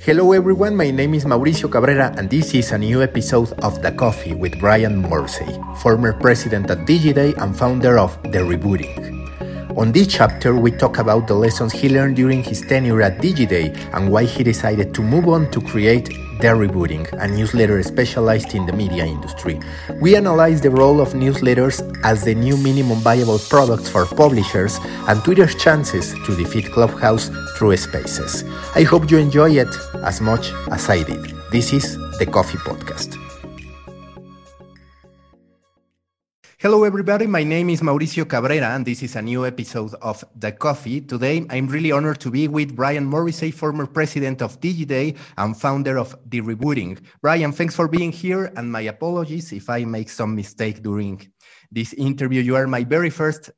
Hello everyone, my name is Mauricio Cabrera and this is a new episode of The Coffee with Brian Morrissey, former president at Digiday and founder of The Rebooting. On this chapter, we talk about the lessons he learned during his tenure at Digiday and why he decided to move on to create The Rebooting, a newsletter specialized in the media industry. We analyze the role of newsletters as the new minimum viable products for publishers and Twitter's chances to defeat Clubhouse through spaces. I hope you enjoy it as much as I did. This is the Coffee Podcast. Hello, everybody. My name is Mauricio Cabrera, and this is a new episode of The Coffee. Today, I'm really honored to be with Brian Morrissey, former president of Digiday and founder of The Rebooting. Brian, thanks for being here, and my apologies if I make some mistake during this interview. You are my very first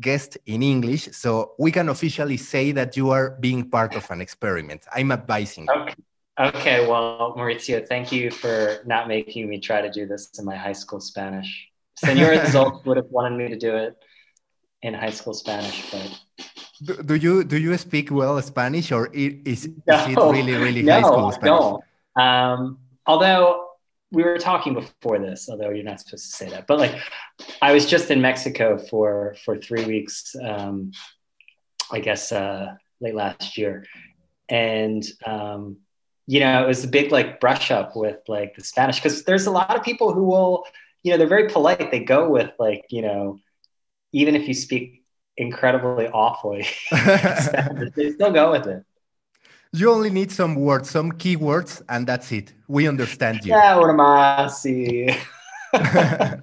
guest in English, so we can officially say that you are being part of an experiment. I'm advising. Okay. Okay, well, Mauricio, thank you for not making me try to do this in my high school Spanish. Senor Results would have wanted me to do it in high school Spanish, but do, do you do you speak well Spanish or is, no, is it really really no, high school Spanish? No. Um, although we were talking before this, although you're not supposed to say that, but like I was just in Mexico for for three weeks, um, I guess uh, late last year, and um, you know it was a big like brush up with like the Spanish because there's a lot of people who will you know they're very polite. They go with like you know even if you speak incredibly awfully they still go with it. You only need some words some keywords and that's it. We understand you. Yeah what am I? See.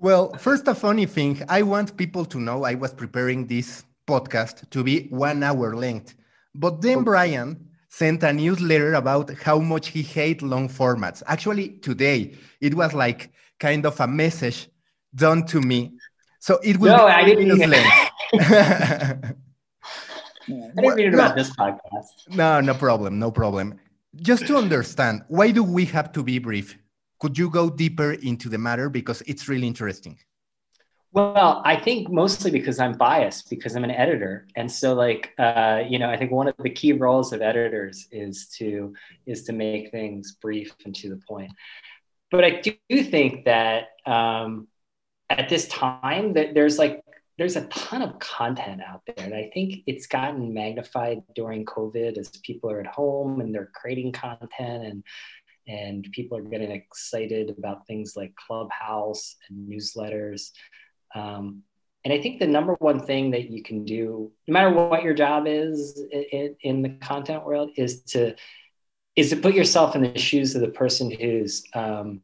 Well first a funny thing. I want people to know i was preparing this podcast to be one hour length. But then brian sent a newsletter about how much he hates long formats. Actually, today it was like kind of a message done to me. So it will no, I didn't mean I didn't it about this podcast. No, no problem, no problem. Just to understand, why do we have to be brief? Could you go deeper into the matter because it's really interesting? Well, I think mostly because I'm biased because I'm an editor, and so like uh, you know, I think one of the key roles of editors is to is to make things brief and to the point. But I do think that um, at this time that there's like there's a ton of content out there, and I think it's gotten magnified during COVID as people are at home and they're creating content and and people are getting excited about things like Clubhouse and newsletters. Um, and I think the number one thing that you can do, no matter what your job is in, in, the content world, is to is to put yourself in the shoes of the person who's um,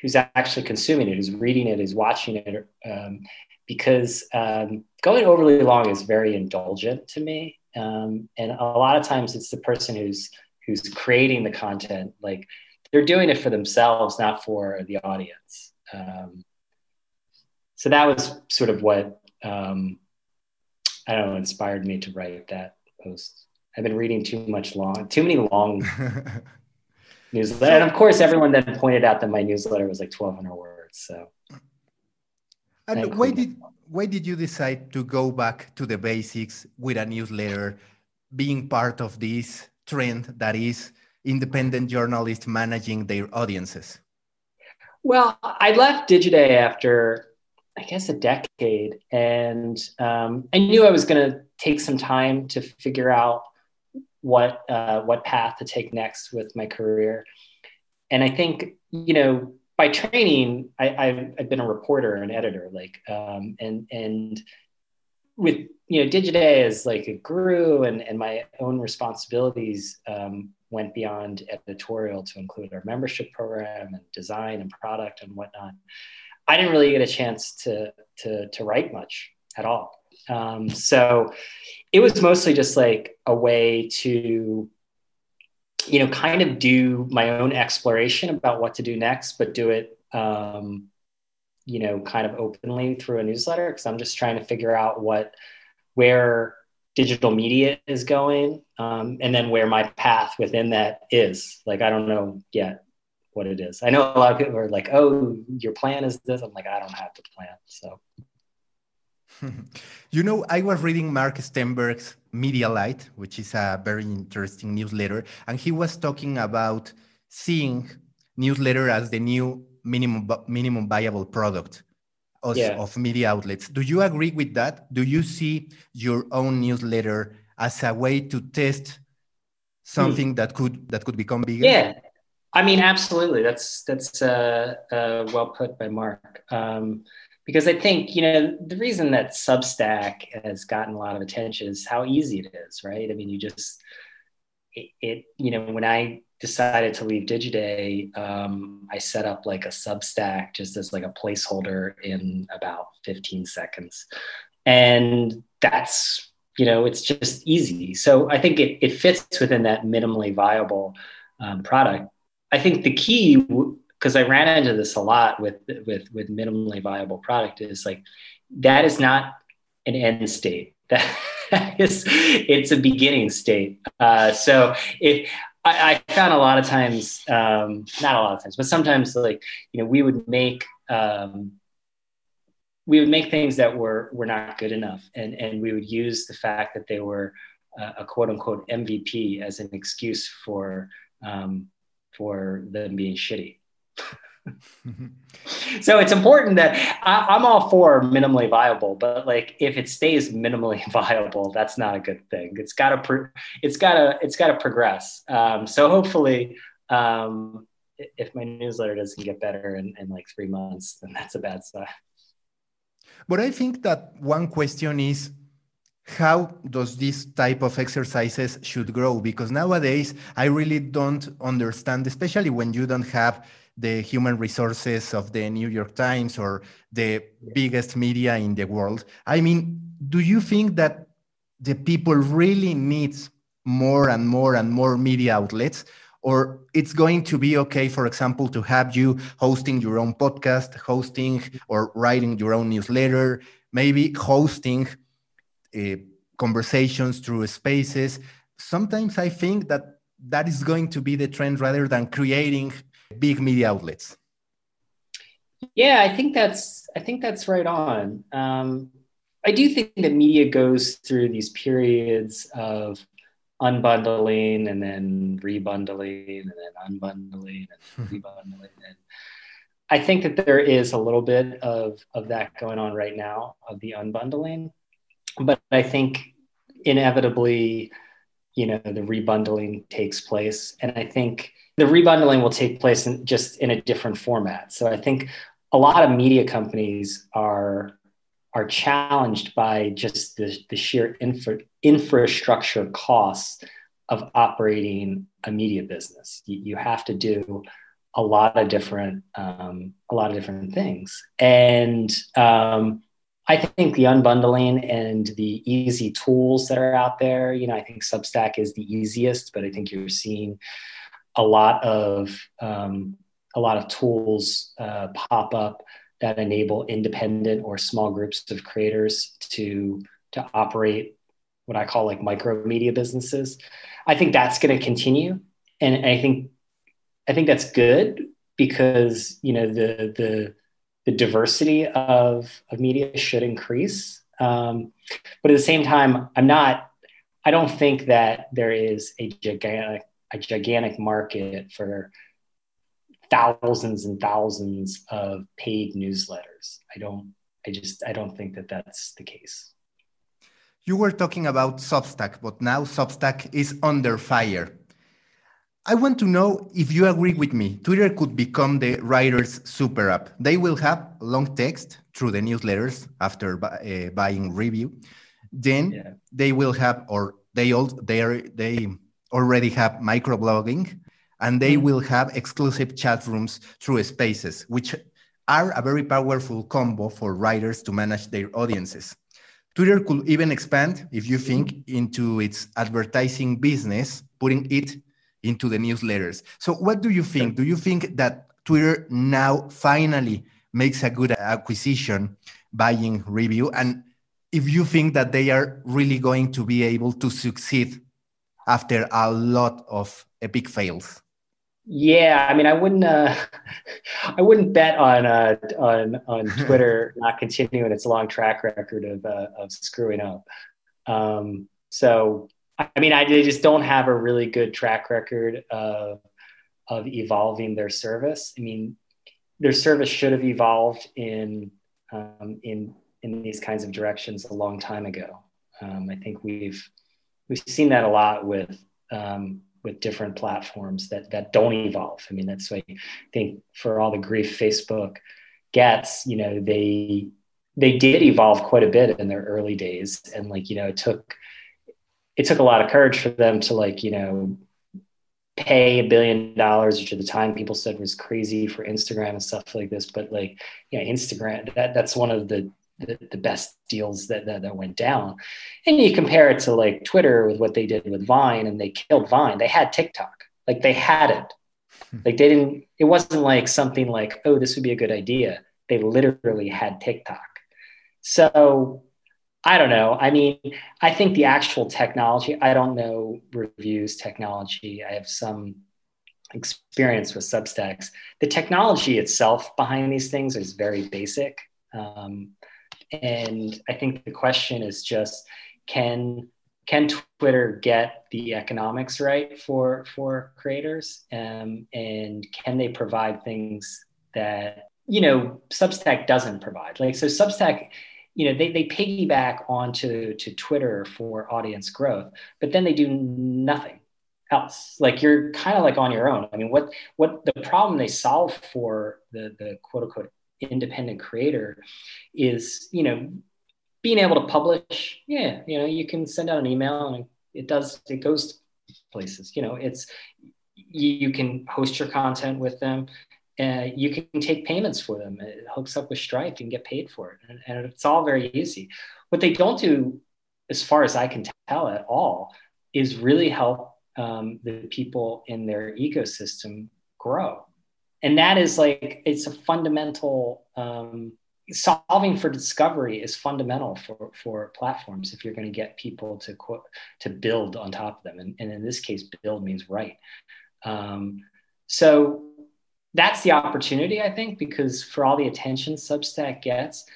who's actually consuming it, who's reading it, who's watching it, um, because um, going overly long is very indulgent to me, um, and a lot of times it's the person who's who's creating the content, like they're doing it for themselves, not for the audience. Um, so that was sort of what um, I don't know inspired me to write that post. I've been reading too much long, too many long newsletter, and of course, everyone then pointed out that my newsletter was like twelve hundred words. So, and why did why did you decide to go back to the basics with a newsletter, being part of this trend that is independent journalists managing their audiences? Well, I left Digiday after I guess, a decade. And um, I knew I was going to take some time to figure out what uh, what path to take next with my career. And I think, you know, by training, I, have been a reporter and editor, like, um, and and with you know, Digiday as like it grew, and and my own responsibilities um, went beyond editorial to include our membership program and design and product and whatnot. I didn't really get a chance to to to write much at all. Um, so it was mostly just like a way to you know kind of do my own exploration about what to do next but do it um, you know kind of openly through a newsletter because i'm just trying to figure out what where digital media is going um, and then where my path within that is like i don't know yet what it is. I know a lot of people are like, "Oh, your plan is this." I'm like, I don't have the plan. So, you know, I was reading Mark Stenberg's Medialyte, which is a very interesting newsletter, and he was talking about seeing newsletter as the new minimum minimum viable product of, yeah. of media outlets. Do you agree with that? Do you see your own newsletter as a way to test something hmm. that could that could become bigger? Yeah, I mean, absolutely. That's that's uh, uh, well put by Mark. Um, because I think you know the reason that Substack has gotten a lot of attention is how easy it is, right? I mean, you just it, it you know when I decided to leave Digiday, um, I set up like a Substack just as like a placeholder in about 15 seconds, and that's you know it's just easy. So I think it, it fits within that minimally viable um, product I think the key, because I ran into this a lot with with with minimally viable product, is like that is not an end state. That is, it's a beginning state. Uh, so if I, I, found a lot of times, um, not a lot of times, but sometimes like you know we would make. Um, we would make things that were were not good enough, and and we would use the fact that they were uh, a quote unquote MVP as an excuse for um, for them being shitty. so it's important that I, am all for minimally viable, but like if it stays minimally viable, that's not a good thing. It's got to pro- it's got to it's got to progress. Um, so hopefully, um, if my newsletter doesn't get better in, in like three months, then that's a bad sign. But I think that one question is how does this type of exercises should grow? Because nowadays i really don't understand especially when you don't have the human resources of the new york times or the biggest media in the world. I mean do you think that the people really needs more and more and more media outlets? Or it's going to be okay for example to have you hosting your own podcast hosting or writing your own newsletter maybe hosting conversations through spaces. Sometimes I think that that is going to be the trend rather than creating big media outlets. Yeah, I think that's I think that's right on. Um, I do think that media goes through these periods of unbundling and then rebundling and then unbundling and rebundling. And I think that there is a little bit of, of that going on right now of the unbundling but I think inevitably, you know, the rebundling takes place, and I think the rebundling will take place in just in a different format. So I think a lot of media companies are are challenged by just the, the sheer infra, infrastructure costs of operating a media business. You, you, have to do a lot of different um, a lot of different things, and um, I think the unbundling and the easy tools that are out there, you know, I think Substack is the easiest, but I think you're seeing a lot of um, a lot of tools uh, pop up that enable independent or small groups of creators to to operate what I call like micro media businesses. I think that's going to continue, and I think I think that's good because you know the the the diversity of, of media should increase. Um, but at the same time, I'm not, I don't think that there is a gigantic, a gigantic market for thousands and thousands of paid newsletters. I don't, I just, I don't think that that's the case. You were talking about Substack, but now Substack is under fire. I want to know if you agree with me. Twitter could become the writer's super app. They will have long text through the newsletters after uh, buying Revue. Then yeah. they will have, or they all they are, they already have microblogging, and they mm will have exclusive chat rooms through Spaces, which are a very powerful combo for writers to manage their audiences. Twitter could even expand, if you think, into its advertising business, putting it into the newsletters. So, what do you think? Do you think that Twitter now finally makes a good acquisition buying Revue? And if you think that they are really going to be able to succeed after a lot of epic fails? Yeah, I mean, I wouldn't, uh, I wouldn't bet on uh, on on Twitter not continuing its long track record of uh, of screwing up. Um, so, I mean, I they just don't have a really good track record of of evolving their service. I mean, their service should have evolved in um, in in these kinds of directions a long time ago. Um, I think we've we've seen that a lot with um, with different platforms that that don't evolve. I mean, that's why I think for all the grief Facebook gets, you know, they they did evolve quite a bit in their early days, and like you know, it took it took a lot of courage for them to like you know pay a billion dollars, which at the time people said was crazy for Instagram and stuff like this. But like, you know, Instagram, that that's one of the the, the best deals that, that, that went down. And you compare it to like Twitter with what they did with Vine, and they killed Vine. They had TikTok, like they had it. Hmm. Like they didn't. It wasn't like something like, oh, this would be a good idea. They literally had TikTok. So I don't know. I mean, I think the actual technology, I don't know Revue's technology. I have some experience with Substacks. The technology itself behind these things is very basic. Um, and I think the question is just can can Twitter get the economics right for for creators, um, and can they provide things that you know Substack doesn't provide? Like so, Substack you know they, they piggyback onto to twitter for audience growth but then they do nothing else. Like you're kind of like on your own. I mean what what the problem they solve for the the quote unquote independent creator is you know being able to publish yeah you know you can send out an email and it does it goes places. You know it's you, you can host your content with them uh, you can take payments for them. It hooks up with Stripe and get paid for it. And, and, it's all very easy. What they don't do, as far as I can tell at all, is really help um, the people in their ecosystem grow. And that is like, it's a fundamental, um, solving for discovery is fundamental for, for platforms if you're going to get people to quote, to build on top of them. And, and in this case, build means write. Um, so that's the opportunity, I think, because for all the attention Substack gets,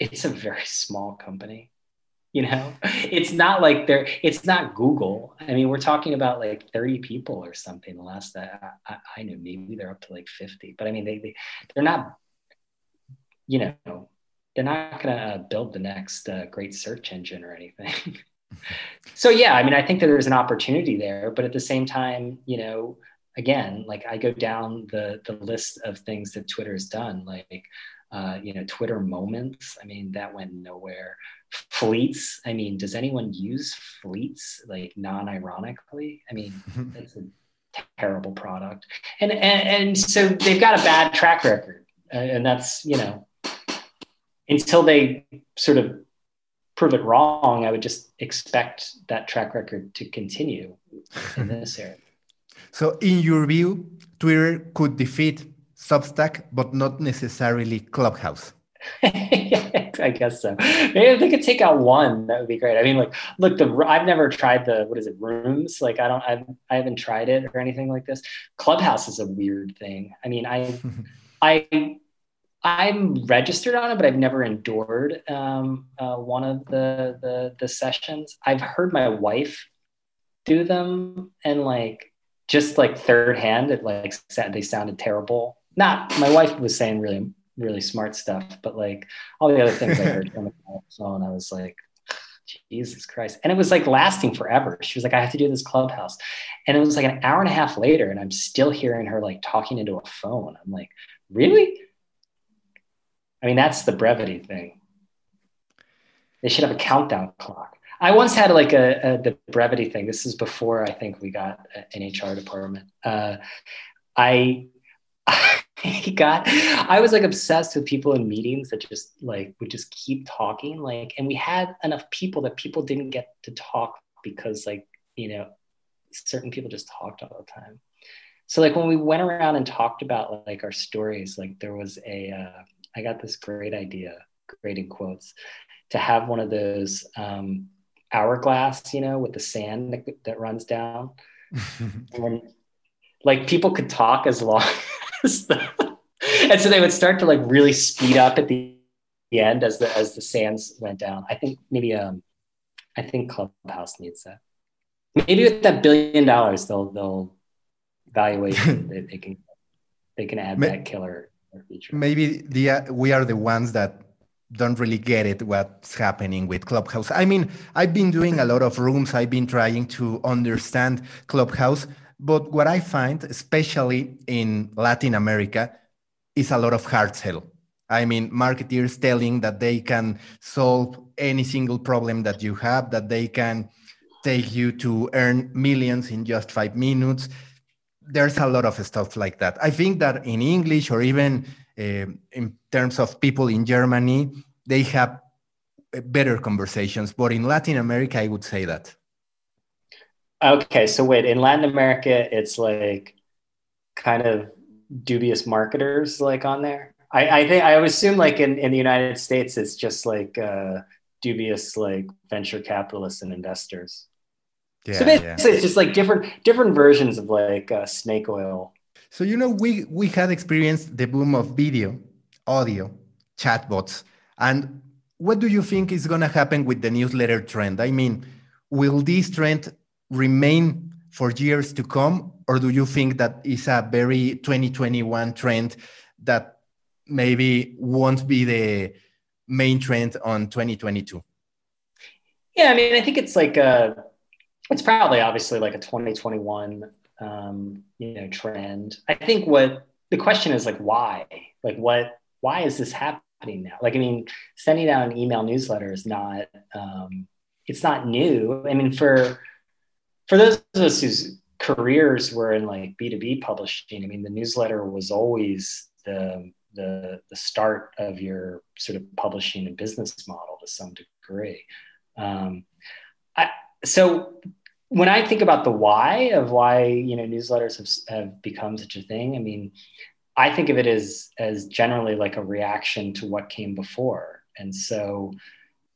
it's a very small company. You know, it's not like they're, it's not Google. I mean, we're talking about like 30 people or something. The last that I, I knew, maybe they're up to like 50. But I mean, they, they they're not, you know, they're not going to uh, build the next uh, great search engine or anything. so yeah, I mean, I think that there's an opportunity there, but at the same time, you know, again, like I go down the the list of things that Twitter has done, like uh, you know, Twitter moments. I mean, that went nowhere. Fleets. I mean, does anyone use fleets like non-ironically? I mean, it's a terrible product, and and, and so they've got a bad track record, uh, and that's you know, until they sort of prove it wrong, I would just expect that track record to continue in this area. So, in your view, Twitter could defeat Substack, but not necessarily Clubhouse. I guess so. Maybe if they could take out one, that would be great. I mean, like, look, the I've never tried the what is it, rooms? Like, I don't, I've, I haven't tried it or anything like this. Clubhouse is a weird thing. I mean, I, I, I'm registered on it, but I've never endured um, uh, one of the, the the sessions. I've heard my wife do them, and like just like third hand, it like said they sounded terrible. Not my wife was saying really really smart stuff, but like all the other things I heard on the phone, I was like, Jesus Christ. And it was like lasting forever. She was like, I have to do this clubhouse. And it was like an hour and a half later, and I'm still hearing her like talking into a phone. I'm like, really? I mean, that's the brevity thing. They should have a countdown clock. I once had like a, a, the brevity thing. This is before I think we got an HR department. Uh, I I got I was like obsessed with people in meetings that just like would just keep talking like and we had enough people that people didn't get to talk because like you know certain people just talked all the time. So like when we went around and talked about like our stories like there was a uh, I got this great idea great in quotes to have one of those um, hourglass, you know, with the sand that, that runs down. and like people could talk as long as the, and so they would start to like really speed up at the, the end as the as the sands went down. I think maybe um I think Clubhouse needs that. Maybe with that billion dollars they'll they'll valuation they, they can they can add that killer feature. Maybe the uh, we are the ones that don't really get it what's happening with Clubhouse. I mean, I've been doing a lot of rooms. I've been trying to understand Clubhouse, but what I find, especially in Latin America, is a lot of hard sell. I mean, marketers telling that they can solve any single problem that you have, that they can take you to earn millions in just five minutes. There's a lot of stuff like that. I think that in English or even in terms of people in Germany, they have better conversations. But in Latin America, I would say that. Okay, so wait, in Latin America, it's like kind of dubious marketers like on there. I, I think I assume like in, in the United States, it's just like uh, dubious like venture capitalists and investors. Yeah, so basically, yeah. it's just like different different versions of like uh, snake oil. So you know, we we had experienced the boom of video, audio, chatbots, and what do you think is going to happen with the newsletter trend? I mean, will this trend remain for years to come, or do you think that is a very 2021 trend that maybe won't be the main trend on 2022? Yeah, I mean, I think it's like a, it's probably obviously like a 2021, um, you know, trend. I think what the question is like, why? Like, what? Why is this happening now? Like, I mean, sending out an email newsletter is not, um, it's not new. I mean, for for those of us whose careers were in like B2B publishing, I mean, the newsletter was always the the the start of your sort of publishing and business model to some degree. Um, I, so when I think about the why of why you know newsletters have, have become such a thing, I mean, I think of it as as generally like a reaction to what came before, and so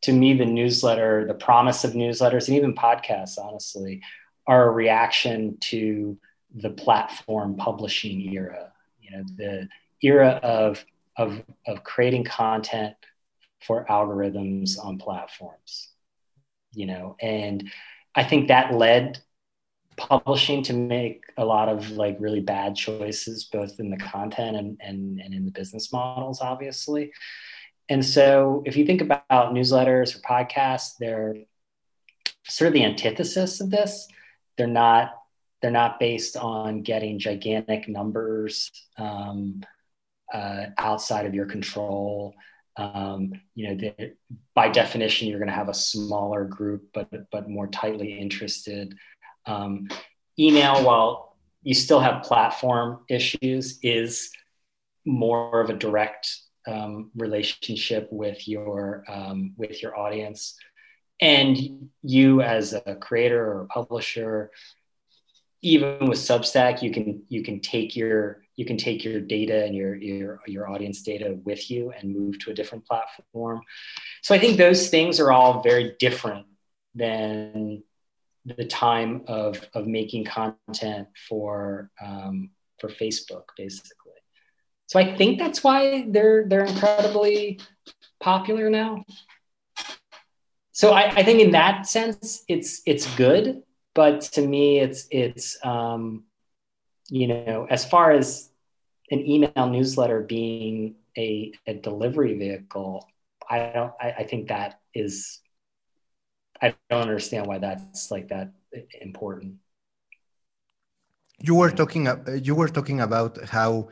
to me, the newsletter, the promise of newsletters, and even podcasts, honestly, are a reaction to the platform publishing era. You know, the era of, of, of creating content for algorithms on platforms, you know, and I think that led publishing to make a lot of like really bad choices, both in the content and, and, and in the business models, obviously. And so if you think about newsletters or podcasts, they're sort of the antithesis of this. They're not they're not based on getting gigantic numbers um, uh, outside of your control. Um, you know, by definition, you're going to have a smaller group, but but more tightly interested. Um, email, while you still have platform issues, is more of a direct um, relationship with your um, with your audience, and you as a creator or a publisher even with Substack, you can you can take your you can take your data and your your your audience data with you and move to a different platform. So I think those things are all very different than the time of of making content for um, for Facebook, basically. So I think that's why they're they're incredibly popular now. So I, I think in that sense, it's it's good but to me it's it's um, you know as far as an email newsletter being a, a delivery vehicle i don't I, I think that is i don't understand why that's like that important you were talking you were talking about how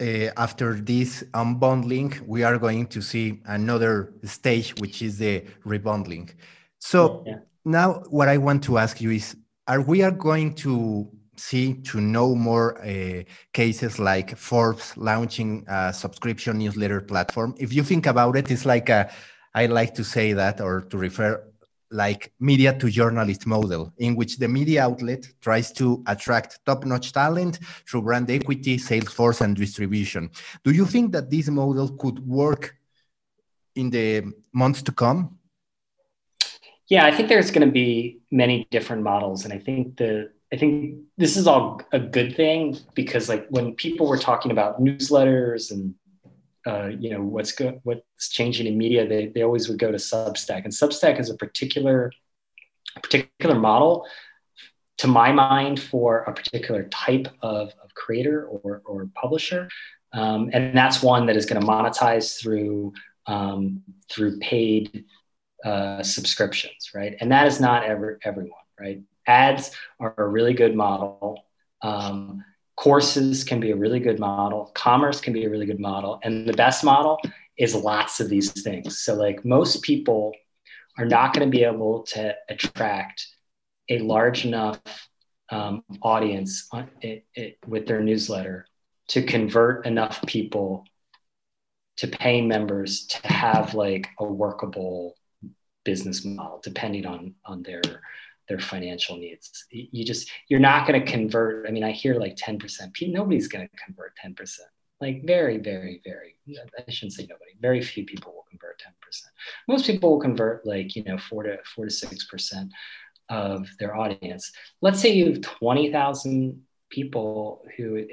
uh, after this unbundling we are going to see another stage which is the rebundling so yeah. now what i want to ask you is are we are going to see to know more uh, cases like Forbes launching a subscription newsletter platform. If you think about it, it's like a, I like to say that or to refer like media to journalist model in which the media outlet tries to attract top-notch talent through brand equity, sales force, and distribution. Do you think that this model could work in the months to come? Yeah, I think there's going to be many different models, and I think the I think this is all a good thing because like when people were talking about newsletters and uh, you know what's go- what's changing in media, they, they always would go to Substack, and Substack is a particular particular model, to my mind, for a particular type of, of creator or, or publisher, um, and that's one that is going to monetize through um, through paid uh, subscriptions, right? And that is not ever everyone, right? Ads are a really good model. Um, courses can be a really good model. Commerce can be a really good model. And the best model is lots of these things. So, like most people are not going to be able to attract a large enough um, audience on, it, it, with their newsletter to convert enough people to pay members to have like a workable business model depending on on their their financial needs. You just you're not going to convert. I mean, I hear like 10%. Nobody's going to convert 10%. Like very, very, very. I shouldn't say nobody. Very few people will convert 10%. Most people will convert like you know four to four to six percent of their audience. Let's say you have 20,000 people who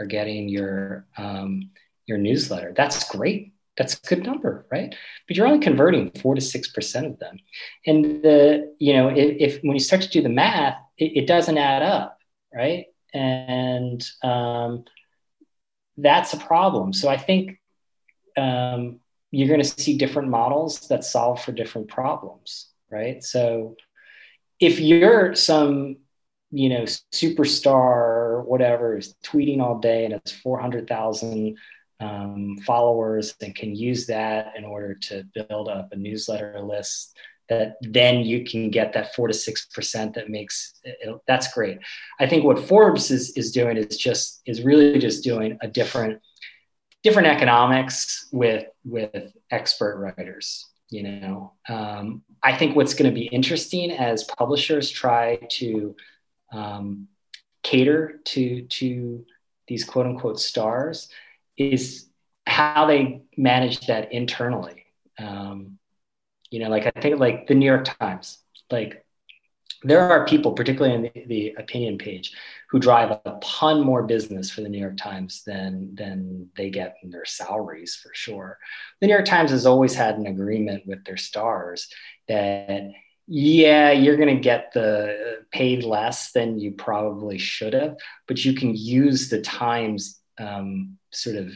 are getting your um, your newsletter. That's great that's a good number, right? But you're only converting four to six percent of them, and the you know if, if, when you start to do the math, it, it doesn't add up, right? And um, that's a problem. So I think um, you're going to see different models that solve for different problems, right? So if you're some you know superstar whatever is tweeting all day and it's 400,000 um, followers and can use that in order to build up a newsletter list that then you can get that four to six percent that makes it, that's great. I think what forbes is, is doing is just is really just doing a different different economics with with expert writers you know? Um, i think what's going to be interesting as publishers try to um, cater to to these quote unquote stars is how they manage that internally. Um, you know, like I think like the New York Times, like there are people, particularly in the, the, opinion page, who drive a ton more business for the New York Times than than they get in their salaries for sure. The New York Times has always had an agreement with their stars that yeah, you're going to get the paid less than you probably should have, but you can use the Times um, sort of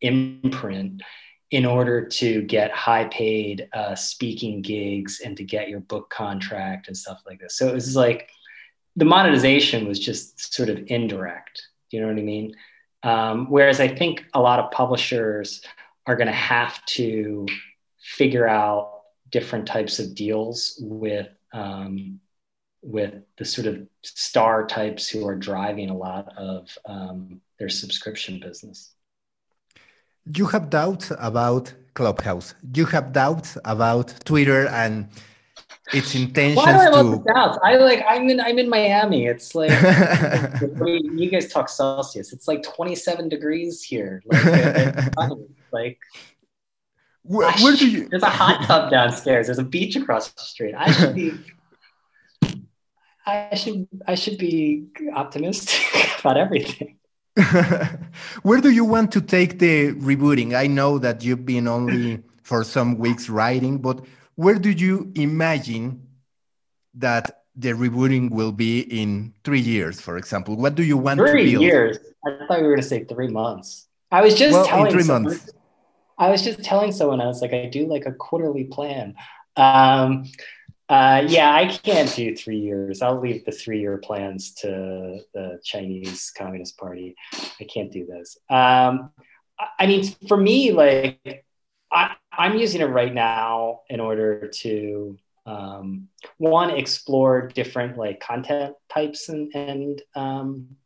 imprint in order to get high paid uh, speaking gigs and to get your book contract and stuff like this. So it was like the monetization was just sort of indirect. You know what I mean? Um, whereas I think a lot of publishers are going to have to figure out different types of deals with um, with the sort of star types who are driving a lot of um, their subscription business. You have doubts about Clubhouse. You have doubts about Twitter and its intentions Why do I to. Doubts? I like. I'm in. I'm in Miami. It's like you guys talk Celsius. It's like 27 degrees here. Like, like where, where do you? There's a hot tub downstairs. There's a beach across the street. I should be. I should. I should be optimistic about everything. Where do you want to take the rebooting? I know that you've been only for some weeks writing, but where do you imagine that the rebooting will be in three years, for example? What do you want three to build? Three years. I thought we were going to say three months. I was just well, telling three someone, months. I was just telling someone I was like, I do like a quarterly plan. Um, uh, yeah, I can't do three years. I'll leave the three year plans to the Chinese Communist Party. I can't do those. Um, I mean, for me, like, I, am using it right now in order to um, one explore different like content types and, and um,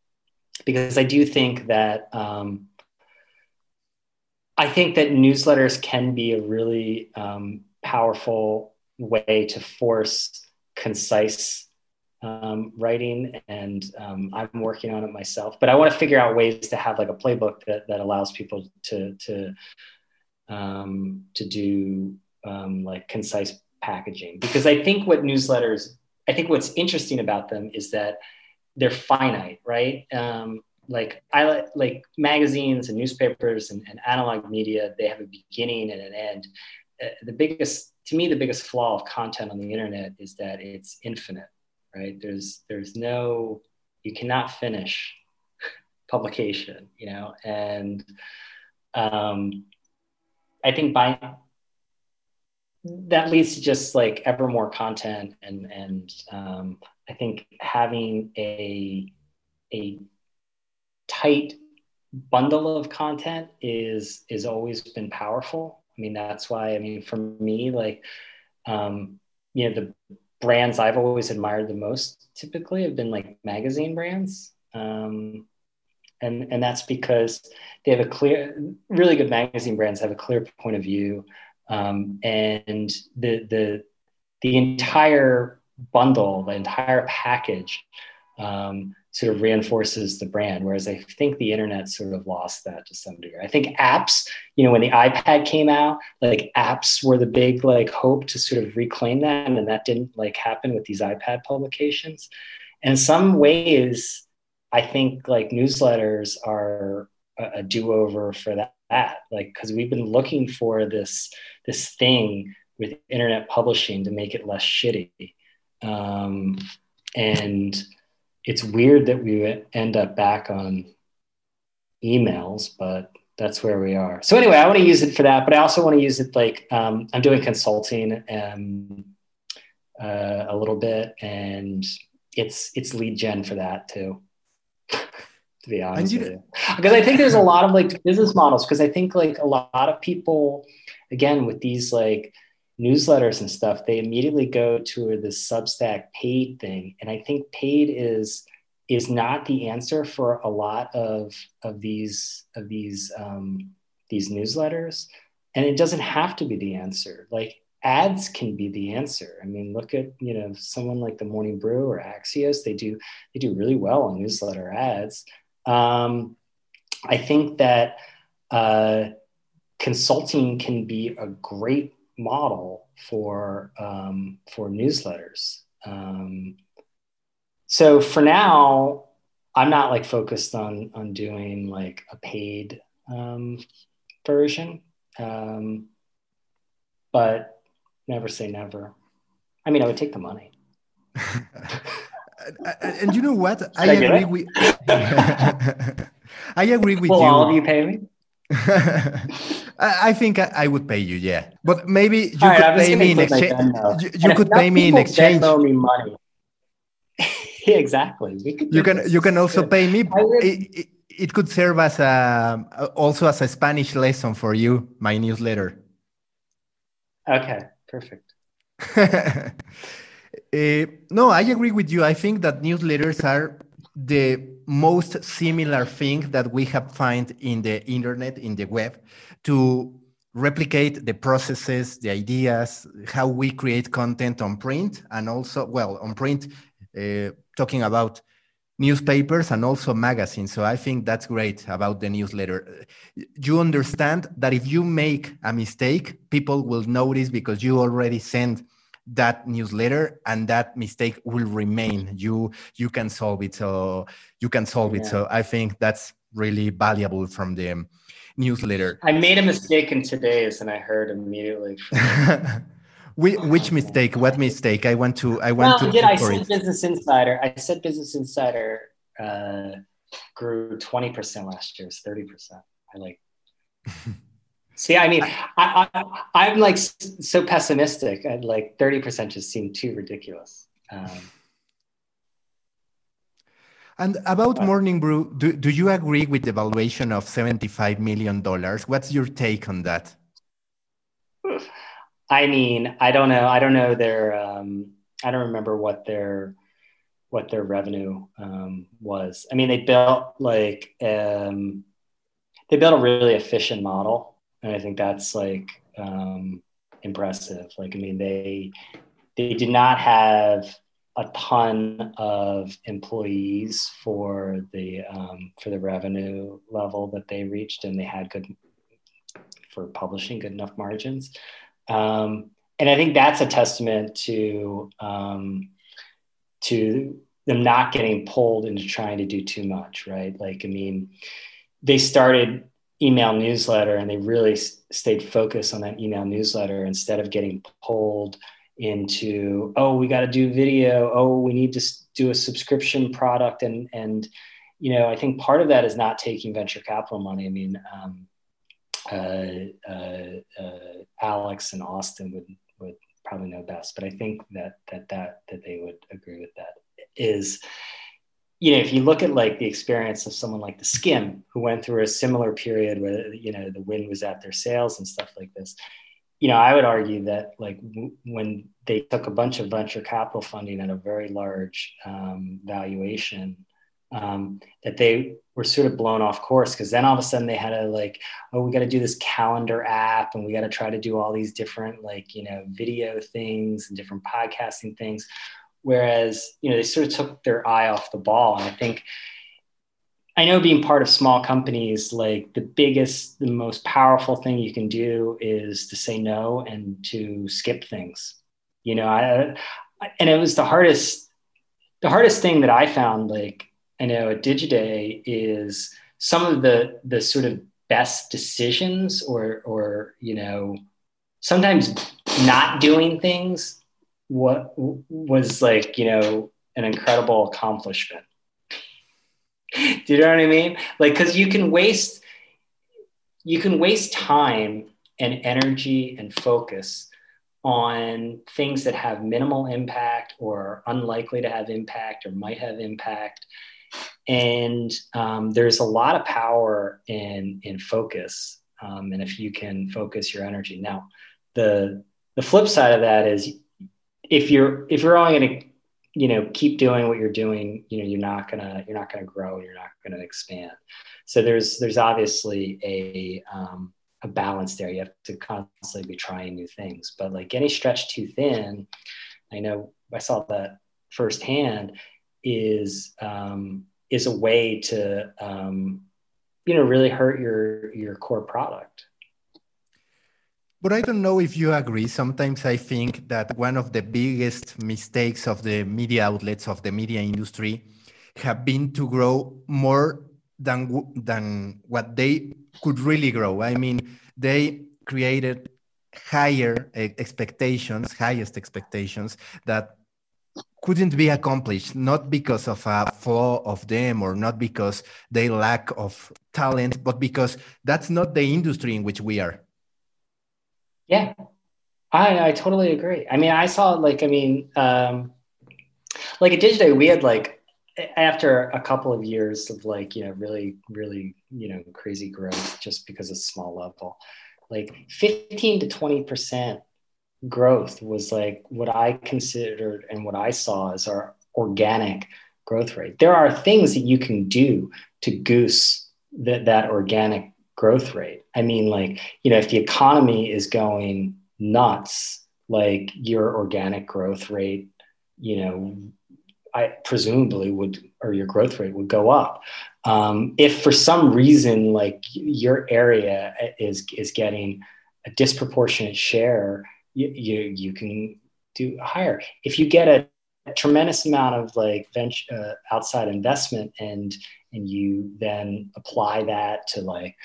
because I do think that um, I think that newsletters can be a really um, powerful way to force concise um, writing and um, i'm working on it myself but i want to figure out ways to have like a playbook that, that allows people to to um, to do um, like concise packaging because i think what newsletters i think what's interesting about them is that they're finite, right? Um, like I like magazines and newspapers and, and, analog media. They have a beginning and an end. Uh, the biggest, to me, the biggest flaw of content on the internet is that it's infinite, right? There's there's no, you cannot finish publication, you know, and um, I think by that leads to just like ever more content and and um, I think having a a tight bundle of content is is always been powerful. I mean that's why I mean for me like um, you know the brands I've always admired the most typically have been like magazine brands. Um, and and that's because they have a clear really good magazine brands have a clear point of view um, and the the the entire bundle the entire package um, sort of reinforces the brand whereas i think the internet sort of lost that to some degree i think apps you know when the ipad came out like apps were the big like hope to sort of reclaim that and that didn't like happen with these ipad publications and in some ways I think like newsletters are a, a do-over for that, that. like because we've been looking for this this thing with internet publishing to make it less shitty um, and it's weird that we end up back on emails but that's where we are so anyway i want to use it for that but i also want to use it like um, i'm doing consulting um, uh, a little bit and it's it's lead gen for that too to be honest you. Because I think there's a lot of like business models. Because I think like a lot of people, again, with these like newsletters and stuff, they immediately go to the Substack paid thing, and I think paid is is not the answer for a lot of of these of these um, these newsletters, and it doesn't have to be the answer. Like ads can be the answer. I mean, look at you know someone like the Morning Brew or Axios. They do they do really well on newsletter ads. Um, I think that uh, consulting can be a great model for um, for newsletters. Um, so for now, I'm not like focused on on doing like a paid um, version, um, but never say never. I mean, I would take the money. and you know what? I, I agree with. I agree with Will you. all of you pay me? I think I, would pay you, yeah. But maybe you could pay me in exchange. You, you could pay me in exchange. me money. exactly. you can this. you can also pay me. It, it, it, could serve as a also as a Spanish lesson for you, my newsletter. Okay, perfect. Uh, no, I agree with you. I think that newsletters are the most similar thing that we have found in the internet, in the web, to replicate the processes, the ideas, how we create content on print, and also, well, on print, uh, talking about newspapers and also magazines. So I think that's great about the newsletter. You understand that if you make a mistake, people will notice because you already sent that newsletter and that mistake will remain. You you can solve it. So you can solve yeah. it so i think that's really valuable from the newsletter. I made a mistake in today's and i heard immediately. Which mistake? What mistake? I went to i want well, to i said it. business insider. I said business insider uh, grew 20% last year. It's 30% i like See, I mean, I, I, am like so pessimistic. I'd like 30% just seemed too ridiculous. Um, and about Morning Brew, do, do you agree with the valuation of $75 million? What's your take on that? I mean, I don't know. I don't know their, um, I don't remember what their, what their revenue um, was. I mean, they built like, um, they built a really efficient model and I think that's like um, impressive. Like, I mean, they they did not have a ton of employees for the um, for the revenue level that they reached, and they had good for publishing good enough margins. Um, and I think that's a testament to um, to them not getting pulled into trying to do too much, right? Like, I mean, they started email newsletter and they really stayed focused on that email newsletter instead of getting pulled into oh we got to do video. Oh we need to do a subscription product. And and you know i think part of that is not taking venture capital money. I mean um, uh, uh, uh, alex and austin would would probably know best. But i think that that that that they would agree with that is you know if you look at like the experience of someone like the Skimm, who went through a similar period where you know the wind was at their sails and stuff like this you know i would argue that like w- when they took a bunch of venture capital funding at a very large um, valuation um, that they were sort of blown off course because then all of a sudden they had to like oh we got to do this calendar app and we got to try to do all these different like you know video things and different podcasting things whereas you know they sort of took their eye off the ball. And i think i know being part of small companies like the biggest the most powerful thing you can do is to say no and to skip things. You know i and it was the hardest the hardest thing that i found like i know at digiday is some of the the sort of best decisions or or you know sometimes not doing things what was like you know an incredible accomplishment. Do you know what i mean? Like because you can waste you can waste time and energy and focus on things that have minimal impact or unlikely to have impact or might have impact. And um, there's a lot of power in in focus um, and if you can focus your energy. Now the the flip side of that is if you're if you're only going to you know keep doing what you're doing you know you're not gonna you're not gonna grow you're not gonna expand. So there's there's obviously a um, a balance there. You have to constantly be trying new things. But like any stretch too thin i know i saw that firsthand is um, is a way to um, you know really hurt your your core product but I don't know if you agree. Sometimes I think that one of the biggest mistakes of the media outlets of the media industry have been to grow more than than what they could really grow. I mean, they created higher expectations, highest expectations that couldn't be accomplished not because of a flaw of them or not because they lack of talent but because that's not the industry in which we are yeah, I I totally agree. I mean, I saw like I mean, um, like at Digiday, we had like after a couple of years of like you know really really you know crazy growth just because of small level, like fifteen to twenty percent growth was like what I considered and what I saw as our organic growth rate. There are things that you can do to goose that that organic growth rate. I mean, like, you know, if the economy is going nuts, like your organic growth rate, you know, I presumably would, or your growth rate would go up. Um, if for some reason, like your area is is getting a disproportionate share, you you, you can do higher. If you get a, a tremendous amount of like venture uh, outside investment and and you then apply that to like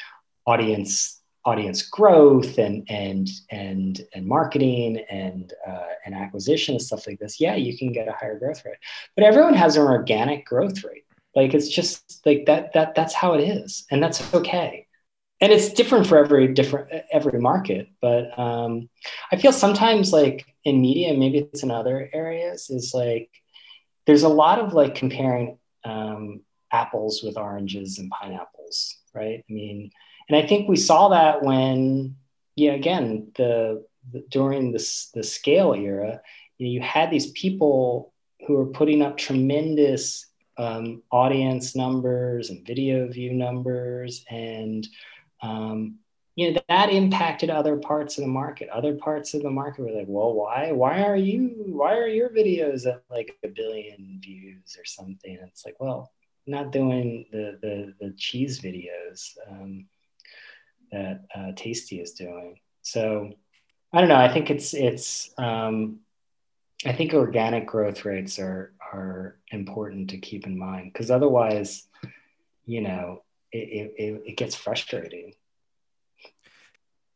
audience audience growth and and and and marketing and uh, and acquisition and stuff like this yeah you can get a higher growth rate. But everyone has an organic growth rate. Like it's just like that that that's how it is and that's okay. And it's different for every different every market but um, i feel sometimes like in media maybe it's in other areas is like there's a lot of like comparing um, apples with oranges and pineapples right? I mean and I think we saw that when, yeah, again, the, the during this the scale era, you, know, you had these people who were putting up tremendous um, audience numbers and video view numbers, and um, you know that impacted other parts of the market. Other parts of the market were like, "Well, why? Why are you? Why are your videos at like a billion views or something?" It's like, well, not doing the the, the cheese videos. Um, that uh, Tasty is doing. So I don't know. I think it's it's um, I think organic growth rates are are important to keep in mind because otherwise, you know, it, it, it gets frustrating.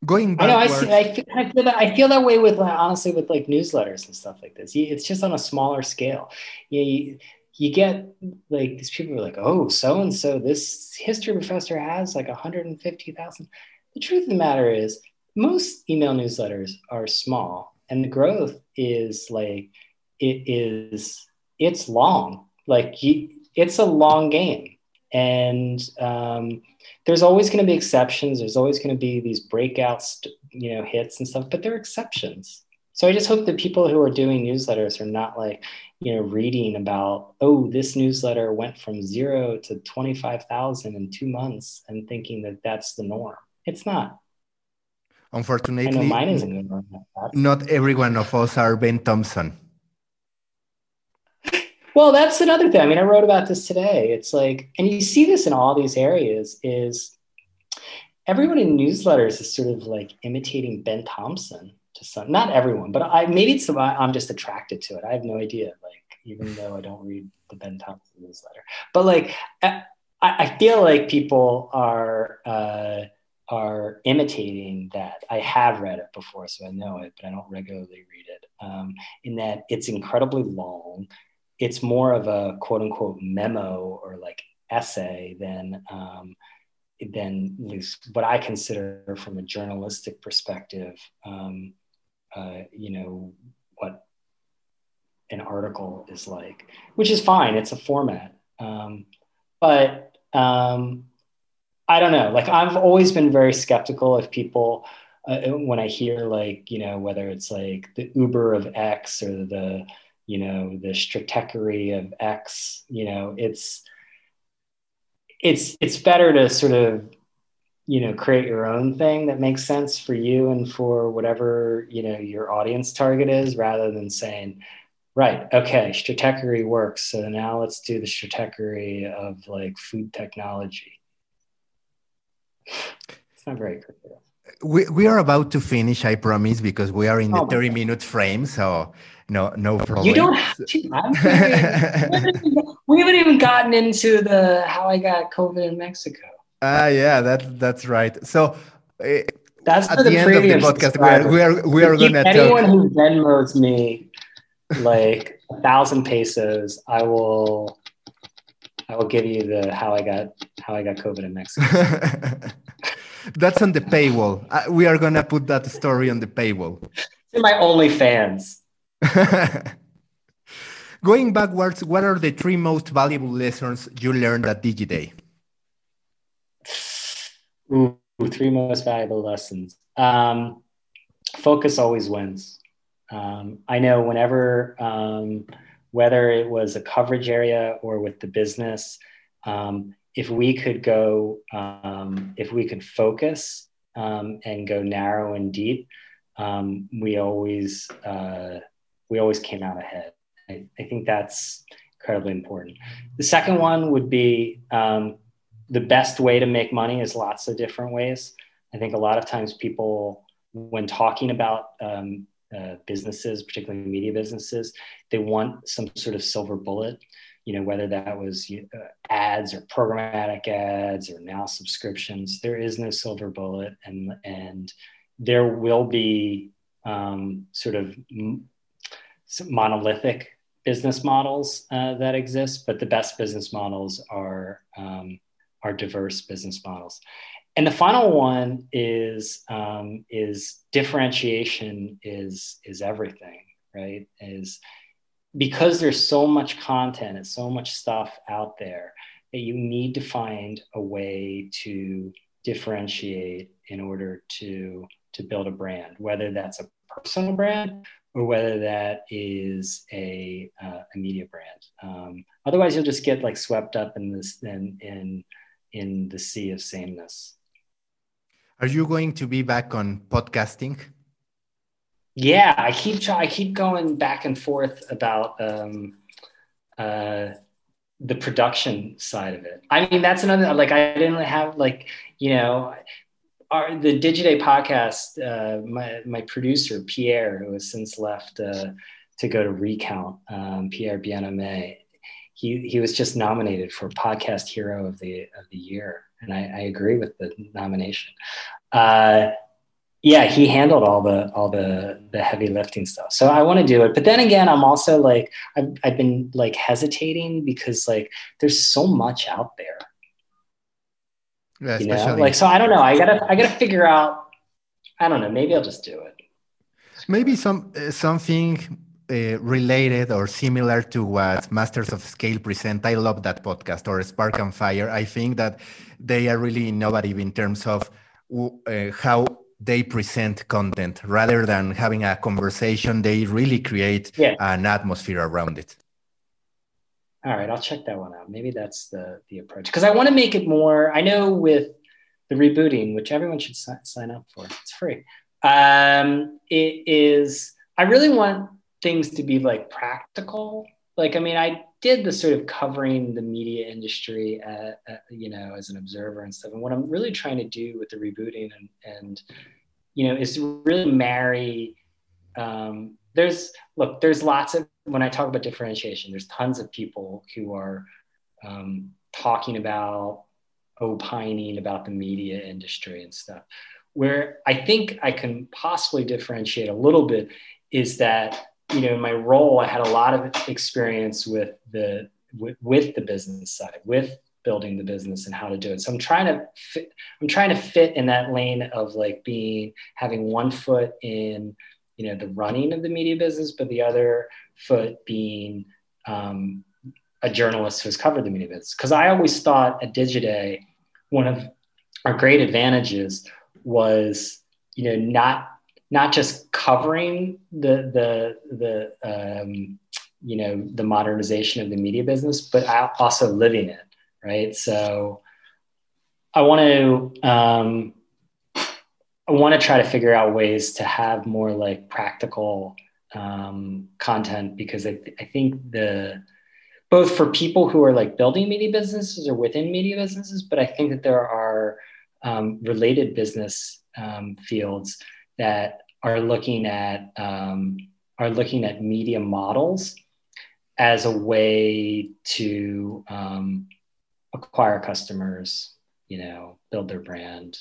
Going back, I know. I, see, I, feel, I feel that. I feel that way with honestly with like newsletters and stuff like this. It's just on a smaller scale. You, you, you get like these people are like, oh, so and so, this history professor has like 150,000. The truth of the matter is, most email newsletters are small, and the growth is like it is it's long. Like you, it's a long game, and um, there's always going to be exceptions. There's always going to be these breakouts, you know, hits and stuff, but they're exceptions. So I just hope that people who are doing newsletters are not like, you know, reading about, oh, this newsletter went from zero to 25,000 in two months and thinking that that's the norm. It's not. Unfortunately, mine isn't to that. Not every one of us are Ben Thompson. Well, that's another thing. I mean, I wrote about this today. It's like, and you see this in all these areas is everyone in newsletters is sort of like imitating Ben Thompson to some, not everyone, but I, maybe it's I'm just attracted to it. I have no idea. Like, even though I don't read the Ben Thompson newsletter, but like, I, I feel like people are, uh, are imitating that. I have read it before, so I know it, but I don't regularly read it. Um, in that it's incredibly long it's more of a quote unquote memo or like essay than um, than what I consider from a journalistic perspective. Um, uh, you know what an article is like, which is fine. It's a format, um, but um, I don't know. Like I've always been very skeptical of people. Uh, when I hear like you know whether it's like the Uber of X or the you know the stratechery of x you know it's it's it's better to sort of you know create your own thing that makes sense for you and for whatever you know your audience target is rather than saying right okay stratechery works so now let's do the stratechery of like food technology. It's not very creative. We, we are about to finish i promise because we are in the oh 30 minute frame so no no problem. You don't have to. We haven't even gotten into the how i got covid in mexico ah uh, yeah that that's right. So uh, that's at the, the end of the podcast we are we are, we are gonna anyone talk. who venmos me like a thousand pesos i will i will give you the how i got how i got covid in mexico. That's on the paywall. Uh, we are gonna put that story on the paywall. It's in my only fans Going backwards, what are the three most valuable lessons you learned at Digiday? Ooh, three most valuable lessons. Um, focus always wins. Um, I know whenever, um, whether it was a coverage area or with the business, um, if we could go, um, if we could focus um, and go narrow and deep, we always uh, we always came out ahead. I, I think that's incredibly important. The second one would be the best way to make money is lots of different ways. I think a lot of times people, when talking about um, uh, businesses, particularly media businesses, they want some sort of silver bullet. You know, whether that was uh, ads or programmatic ads or now subscriptions, there is no silver bullet, and and there will be um, sort of monolithic business models uh, that exist, but the best business models are um, are diverse business models. And the final one is um, is differentiation is is everything, right? Is because there's so much content and so much stuff out there that you need to find a way to differentiate in order to to build a brand, whether that's a personal brand or whether that is a, uh, a media brand. Um, otherwise, you'll just get like swept up in this in, in in the sea of sameness. Are you going to be back on podcasting? Yeah, I keep try, I keep going back and forth about um, uh, the production side of it. I mean, that's another like I didn't have like you know our the Digiday podcast, uh, my my producer Pierre, who has since left uh, to go to Recount, um, Pierre Bienaimé. He he was just nominated for Podcast Hero of the of the Year, and I, I agree with the nomination. Uh, yeah, he handled all the all the the heavy lifting stuff. So I want to do it, but then again, I'm also like I've I've been like hesitating because like there's so much out there. Yeah, you know? like so I don't know. I gotta I gotta figure out. I don't know. Maybe I'll just do it. Maybe some uh, something uh, related or similar to what Masters of Scale present. I love that podcast or Spark and Fire. I think that they are really innovative in terms of uh, how they present content rather than having a conversation. They really create yeah. an atmosphere around it. All right, I'll check that one out. Maybe that's the the approach because I want to make it more. I know with the rebooting, which everyone should si- sign up for. It's free. Um, it is. I really want things to be like practical. Like, I mean, I did the sort of covering the media industry, at, at, you know, as an observer and stuff. And what I'm really trying to do with the rebooting and, and you know, is really marry. Um, there's look, there's lots of when I talk about differentiation, there's tons of people who are um, talking about opining about the media industry and stuff. Where I think I can possibly differentiate a little bit is that you know, in my role, I had a lot of experience with the with, with the business side, with building the business and how to do it. So I'm trying to fit, I'm trying to fit in that lane of like being having one foot in you know the running of the media business, but the other foot being um, a journalist who's covered the media business. Because I always thought at Digiday, one of our great advantages was you know not not just covering the the the um, you know the modernization of the media business, but also living it, right? So I want to um, I want to try to figure out ways to have more like practical um, content because I, th- I think the both for people who are like building media businesses or within media businesses, but I think that there are um, related business um, fields that are looking at um, are looking at media models as a way to um, acquire customers, you know, build their brand,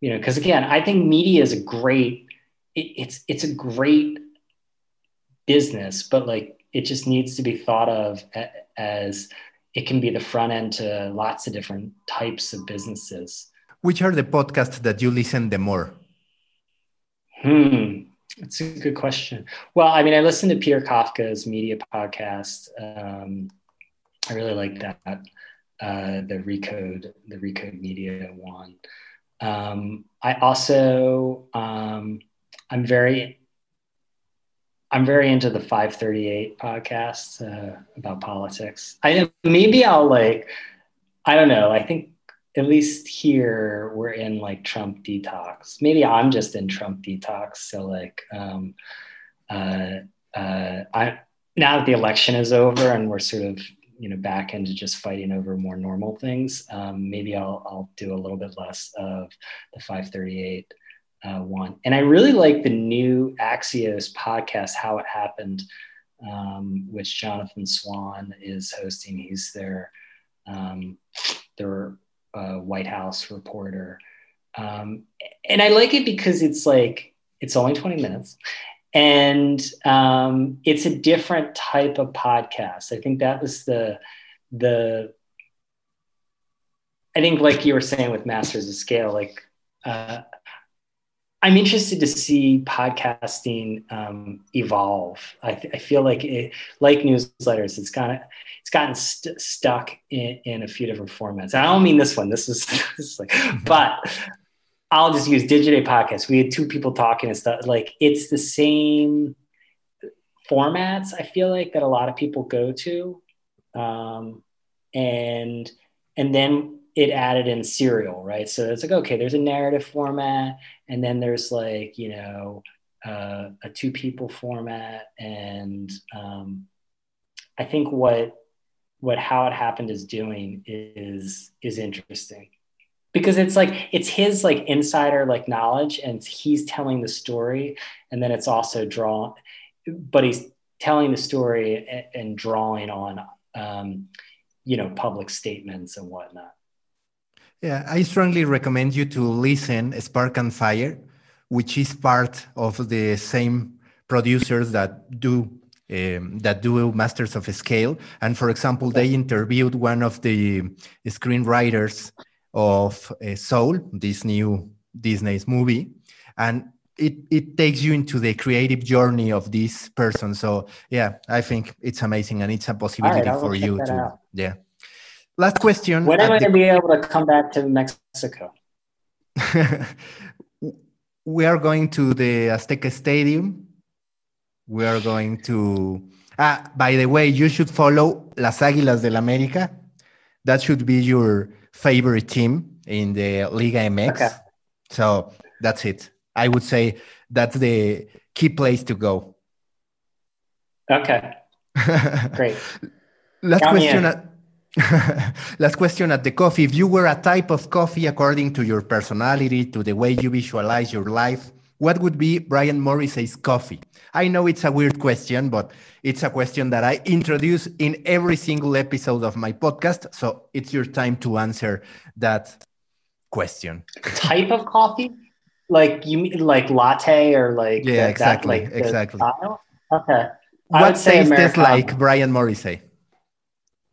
you know, because again, I think media is a great, it, it's it's a great business, but like it just needs to be thought of as it can be the front end to lots of different types of businesses. Which are the podcasts that you listen the more? Hmm. That's a good question. Well, I mean, I listened to Peter Kafka's media podcast. Um, I really like that. Uh, the Recode, the Recode Media one. Um, I also, um, I'm very, I'm very into the 538 podcast uh, about politics. I maybe I'll like, I don't know. I think at least here we're in like Trump detox. Maybe I'm just in Trump detox. So like, um, uh, uh, I now that the election is over and we're sort of you know back into just fighting over more normal things, um, maybe I'll I'll do a little bit less of the 538 uh, one. And I really like the new Axios podcast, How It Happened, um, which Jonathan Swan is hosting. He's their um, their uh, White House reporter. Um, and I like it because it's like, it's only 20 minutes and um, it's a different type of podcast. I think that was the, the, I think like you were saying with Masters of Scale, like, uh, I'm interested to see podcasting um, evolve. I, th- I, feel like it, like newsletters, it's kind of gotten st- stuck in, in, a few different formats. I don't mean this one. This is, this is like, but I'll just use Digiday podcast. We had two people talking and stuff. Like it's the same formats. I feel like that a lot of people go to, um, and and then it added in serial, right? So it's like, okay, there's a narrative format, and then there's like, you know, uh, a two people format. And um, I think what what how it happened is doing is is interesting because it's like it's his like insider like knowledge and he's telling the story and then it's also drawn but he's telling the story and, and drawing on um, you know public statements and whatnot. Yeah, I strongly recommend you to listen Spark and Fire, which is part of the same producers that do um, that do Masters of Scale. And for example, they interviewed one of the screenwriters of uh, Soul, this new Disney's movie, and it it takes you into the creative journey of this person. So yeah, I think it's amazing, and it's a possibility right, for you to out. yeah. Last question. When am I going to be able to come back to Mexico? we are going to the Azteca Stadium. We are going to. Ah, by the way, you should follow Las Águilas del América. That should be your favorite team in the Liga MX. Okay. So that's it. I would say that's the key place to go. Okay. Great. Last Count question. At, last question at the coffee. If you were a type of coffee according to your personality, to the way you visualize your life, what would be Brian Morrissey's coffee? I know it's a weird question, but it's a question that I introduce in every single episode of my podcast. So it's your time to answer that question. Type of coffee? Like you mean like latte or like yeah, exactly, that, like exactly. Okay. I what tastes this like Brian Morrissey?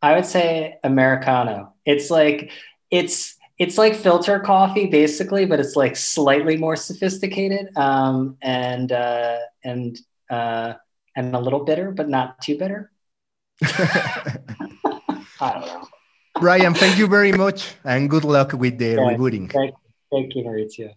I would say Americano. It's like it's it's like filter coffee basically, but it's like slightly more sophisticated um, and uh, and uh, and a little bitter, but not too bitter. I don't know. Brian, thank you very much, and good luck with the yeah, rebooting. Thank, thank you, Mauricio.